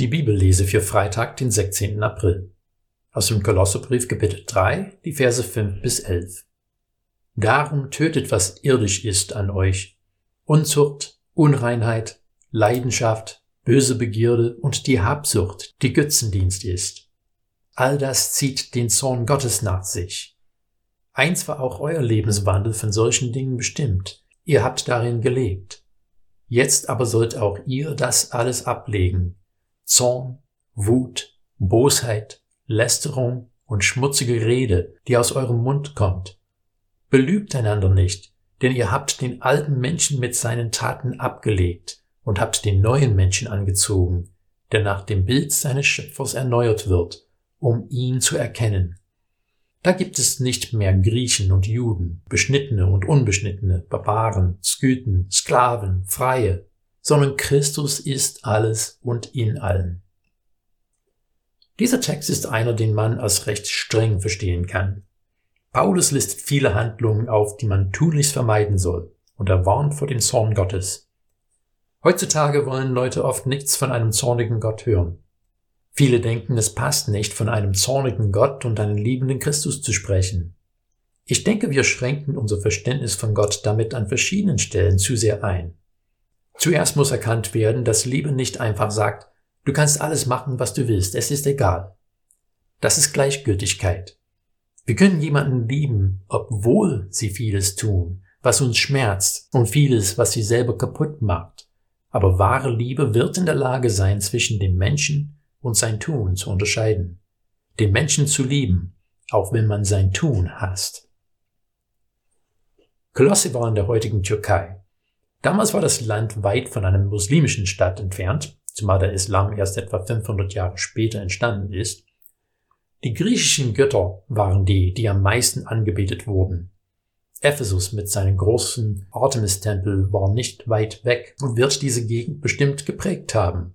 Die Bibellese für Freitag, den 16. April. Aus dem Kolosserbrief Kapitel 3, die Verse 5 bis 11. Darum tötet, was irdisch ist an euch. Unzucht, Unreinheit, Leidenschaft, böse Begierde und die Habsucht, die Götzendienst ist. All das zieht den Zorn Gottes nach sich. Eins war auch euer Lebenswandel von solchen Dingen bestimmt. Ihr habt darin gelebt. Jetzt aber sollt auch ihr das alles ablegen. Zorn, Wut, Bosheit, Lästerung und schmutzige Rede, die aus eurem Mund kommt. Belügt einander nicht, denn ihr habt den alten Menschen mit seinen Taten abgelegt und habt den neuen Menschen angezogen, der nach dem Bild seines Schöpfers erneuert wird, um ihn zu erkennen. Da gibt es nicht mehr Griechen und Juden, Beschnittene und Unbeschnittene, Barbaren, Skythen, Sklaven, Freie, sondern Christus ist alles und in allen. Dieser Text ist einer, den man als recht streng verstehen kann. Paulus listet viele Handlungen auf, die man tunlichst vermeiden soll, und er warnt vor dem Zorn Gottes. Heutzutage wollen Leute oft nichts von einem zornigen Gott hören. Viele denken, es passt nicht, von einem zornigen Gott und einem liebenden Christus zu sprechen. Ich denke, wir schränken unser Verständnis von Gott damit an verschiedenen Stellen zu sehr ein. Zuerst muss erkannt werden, dass Liebe nicht einfach sagt, du kannst alles machen, was du willst, es ist egal. Das ist Gleichgültigkeit. Wir können jemanden lieben, obwohl sie vieles tun, was uns schmerzt und vieles, was sie selber kaputt macht. Aber wahre Liebe wird in der Lage sein, zwischen dem Menschen und sein Tun zu unterscheiden. Den Menschen zu lieben, auch wenn man sein Tun hasst. Kolosse war in der heutigen Türkei. Damals war das Land weit von einem muslimischen Staat entfernt, zumal der Islam erst etwa 500 Jahre später entstanden ist. Die griechischen Götter waren die, die am meisten angebetet wurden. Ephesus mit seinem großen Artemis-Tempel war nicht weit weg und wird diese Gegend bestimmt geprägt haben.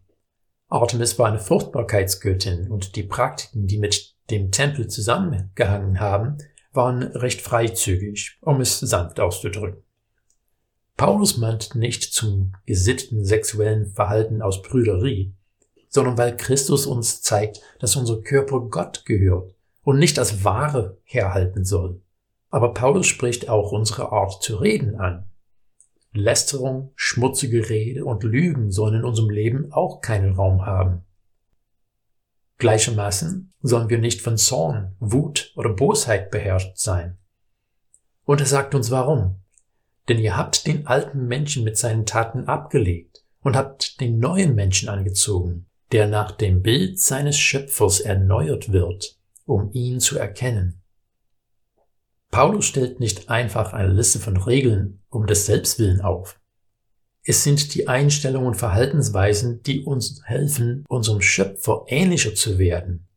Artemis war eine Fruchtbarkeitsgöttin und die Praktiken, die mit dem Tempel zusammengehangen haben, waren recht freizügig, um es sanft auszudrücken. Paulus meint nicht zum gesitteten sexuellen Verhalten aus Brüderie, sondern weil Christus uns zeigt, dass unser Körper Gott gehört und nicht als Ware herhalten soll. Aber Paulus spricht auch unsere Art zu reden an. Lästerung, schmutzige Rede und Lügen sollen in unserem Leben auch keinen Raum haben. Gleichermaßen sollen wir nicht von Zorn, Wut oder Bosheit beherrscht sein. Und er sagt uns warum. Denn ihr habt den alten Menschen mit seinen Taten abgelegt und habt den neuen Menschen angezogen, der nach dem Bild seines Schöpfers erneuert wird, um ihn zu erkennen. Paulus stellt nicht einfach eine Liste von Regeln um des Selbstwillen auf. Es sind die Einstellungen und Verhaltensweisen, die uns helfen, unserem Schöpfer ähnlicher zu werden.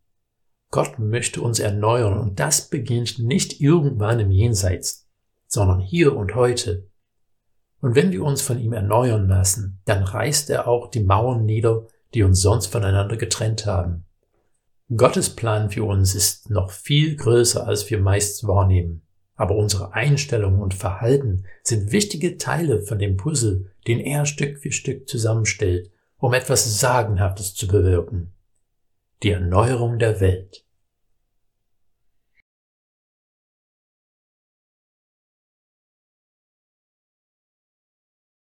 Gott möchte uns erneuern und das beginnt nicht irgendwann im Jenseits, sondern hier und heute. Und wenn wir uns von ihm erneuern lassen, dann reißt er auch die Mauern nieder, die uns sonst voneinander getrennt haben. Gottes Plan für uns ist noch viel größer, als wir meist wahrnehmen aber unsere Einstellung und Verhalten sind wichtige Teile von dem Puzzle, den er Stück für Stück zusammenstellt, um etwas Sagenhaftes zu bewirken. Die Erneuerung der Welt.